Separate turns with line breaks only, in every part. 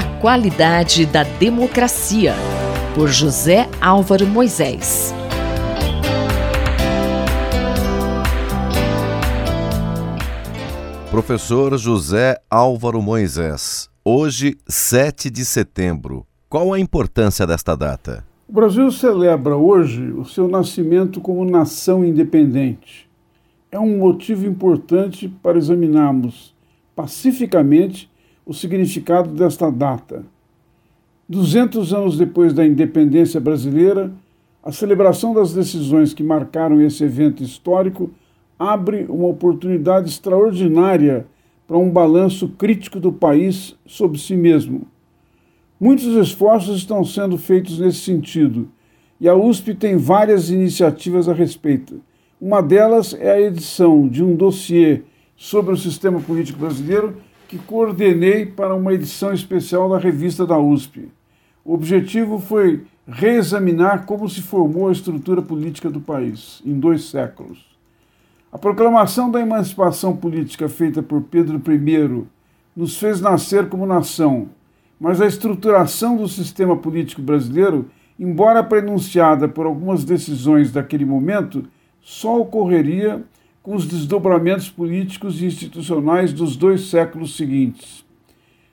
A qualidade da democracia, por José Álvaro Moisés.
Professor José Álvaro Moisés, hoje, 7 de setembro. Qual a importância desta data?
O Brasil celebra hoje o seu nascimento como nação independente. É um motivo importante para examinarmos pacificamente o significado desta data. 200 anos depois da independência brasileira, a celebração das decisões que marcaram esse evento histórico abre uma oportunidade extraordinária para um balanço crítico do país sobre si mesmo. Muitos esforços estão sendo feitos nesse sentido e a USP tem várias iniciativas a respeito. Uma delas é a edição de um dossiê sobre o sistema político brasileiro que coordenei para uma edição especial da revista da USP. O objetivo foi reexaminar como se formou a estrutura política do país em dois séculos. A proclamação da emancipação política feita por Pedro I nos fez nascer como nação mas a estruturação do sistema político brasileiro, embora prenunciada por algumas decisões daquele momento, só ocorreria com os desdobramentos políticos e institucionais dos dois séculos seguintes.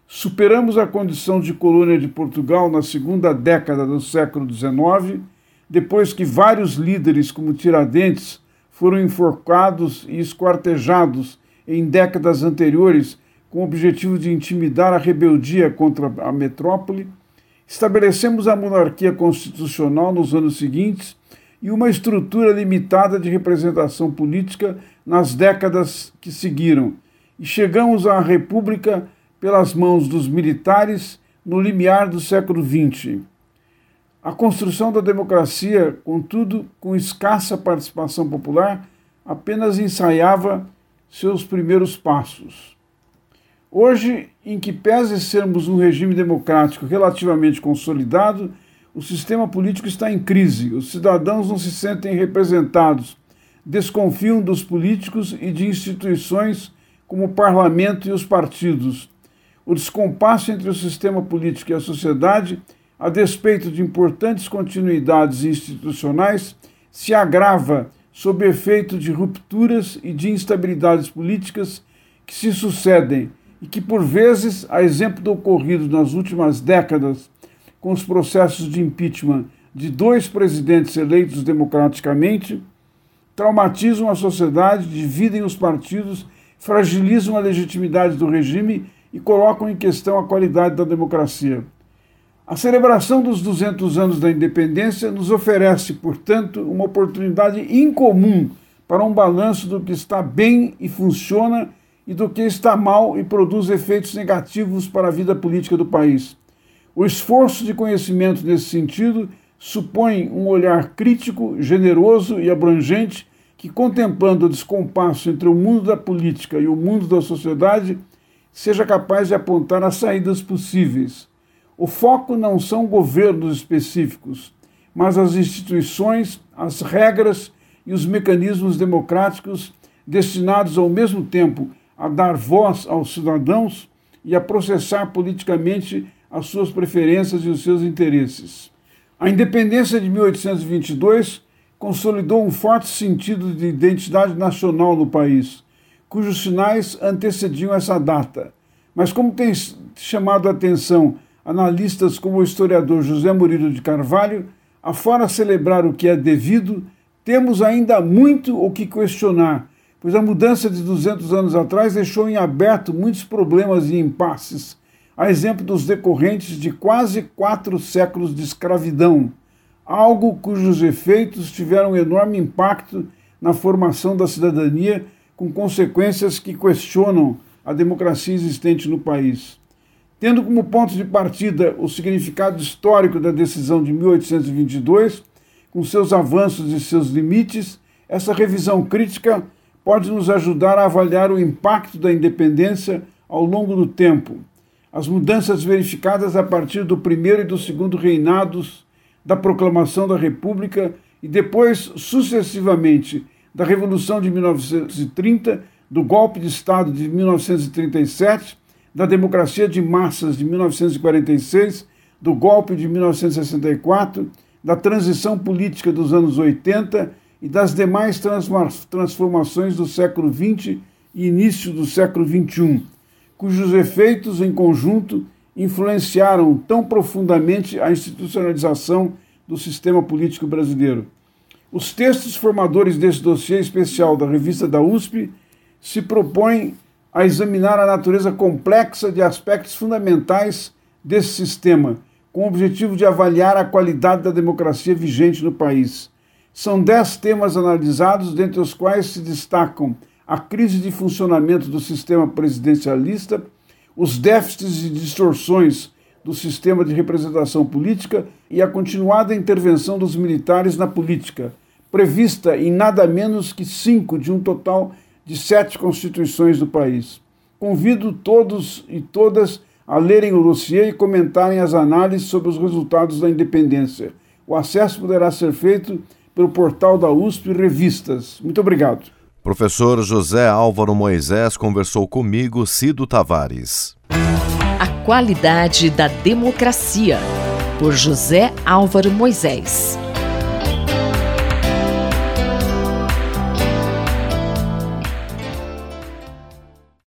Superamos a condição de colônia de Portugal na segunda década do século XIX, depois que vários líderes, como Tiradentes, foram enforcados e esquartejados em décadas anteriores com o objetivo de intimidar a rebeldia contra a metrópole, estabelecemos a monarquia constitucional nos anos seguintes e uma estrutura limitada de representação política nas décadas que seguiram, e chegamos à República pelas mãos dos militares no limiar do século XX. A construção da democracia, contudo, com escassa participação popular, apenas ensaiava seus primeiros passos. Hoje, em que pese sermos um regime democrático relativamente consolidado, o sistema político está em crise. Os cidadãos não se sentem representados, desconfiam dos políticos e de instituições como o parlamento e os partidos. O descompasso entre o sistema político e a sociedade, a despeito de importantes continuidades institucionais, se agrava sob efeito de rupturas e de instabilidades políticas que se sucedem e que, por vezes, a exemplo do ocorrido nas últimas décadas com os processos de impeachment de dois presidentes eleitos democraticamente, traumatizam a sociedade, dividem os partidos, fragilizam a legitimidade do regime e colocam em questão a qualidade da democracia. A celebração dos 200 anos da independência nos oferece, portanto, uma oportunidade incomum para um balanço do que está bem e funciona e do que está mal e produz efeitos negativos para a vida política do país. O esforço de conhecimento nesse sentido supõe um olhar crítico, generoso e abrangente que, contemplando o descompasso entre o mundo da política e o mundo da sociedade, seja capaz de apontar as saídas possíveis. O foco não são governos específicos, mas as instituições, as regras e os mecanismos democráticos destinados ao mesmo tempo a dar voz aos cidadãos e a processar politicamente as suas preferências e os seus interesses. A independência de 1822 consolidou um forte sentido de identidade nacional no país, cujos sinais antecediam essa data. Mas, como tem chamado a atenção analistas como o historiador José Murilo de Carvalho, afora celebrar o que é devido, temos ainda muito o que questionar pois a mudança de 200 anos atrás deixou em aberto muitos problemas e impasses, a exemplo dos decorrentes de quase quatro séculos de escravidão, algo cujos efeitos tiveram enorme impacto na formação da cidadania, com consequências que questionam a democracia existente no país. Tendo como ponto de partida o significado histórico da decisão de 1822, com seus avanços e seus limites, essa revisão crítica pode nos ajudar a avaliar o impacto da independência ao longo do tempo, as mudanças verificadas a partir do primeiro e do segundo reinados da proclamação da República e depois, sucessivamente, da Revolução de 1930, do golpe de Estado de 1937, da democracia de massas de 1946, do golpe de 1964, da transição política dos anos 80 e das demais transformações do século XX e início do século XXI, cujos efeitos em conjunto influenciaram tão profundamente a institucionalização do sistema político brasileiro. Os textos formadores desse dossiê especial da revista da USP se propõem a examinar a natureza complexa de aspectos fundamentais desse sistema, com o objetivo de avaliar a qualidade da democracia vigente no país. São dez temas analisados, dentre os quais se destacam a crise de funcionamento do sistema presidencialista, os déficits e distorções do sistema de representação política e a continuada intervenção dos militares na política, prevista em nada menos que cinco de um total de sete constituições do país. Convido todos e todas a lerem o dossiê e comentarem as análises sobre os resultados da independência. O acesso poderá ser feito pelo portal da USP Revistas. Muito obrigado.
Professor José Álvaro Moisés conversou comigo, Cido Tavares.
A qualidade da democracia, por José Álvaro Moisés.